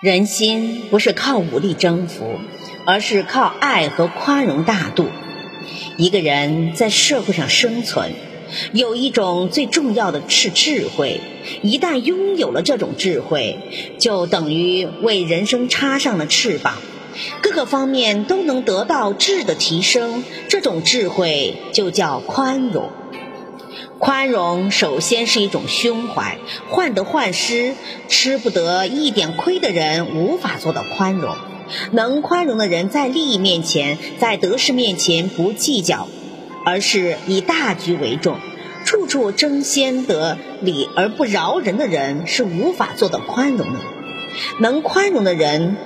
人心不是靠武力征服，而是靠爱和宽容大度。一个人在社会上生存，有一种最重要的是智慧。一旦拥有了这种智慧，就等于为人生插上了翅膀，各个方面都能得到质的提升。这种智慧就叫宽容。宽容首先是一种胸怀，患得患失、吃不得一点亏的人无法做到宽容。能宽容的人，在利益面前、在得失面前不计较，而是以大局为重，处处争先得理而不饶人的人，是无法做到宽容的。能宽容的人，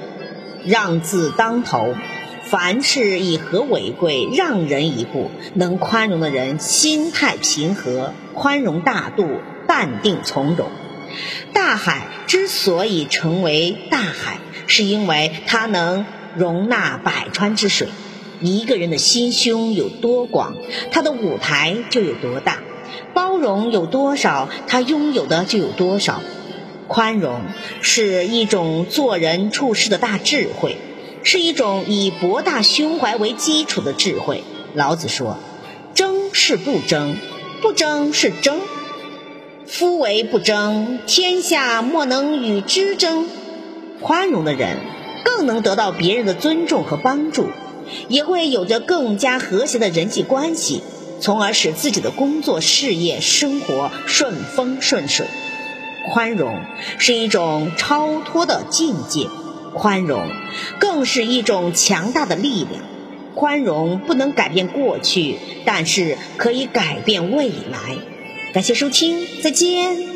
让字当头。凡事以和为贵，让人一步。能宽容的人，心态平和，宽容大度，淡定从容。大海之所以成为大海，是因为它能容纳百川之水。一个人的心胸有多广，他的舞台就有多大；包容有多少，他拥有的就有多少。宽容是一种做人处事的大智慧。是一种以博大胸怀为基础的智慧。老子说：“争是不争，不争是争。夫为不争，天下莫能与之争。”宽容的人更能得到别人的尊重和帮助，也会有着更加和谐的人际关系，从而使自己的工作、事业、生活顺风顺水。宽容是一种超脱的境界。宽容，更是一种强大的力量。宽容不能改变过去，但是可以改变未来。感谢收听，再见。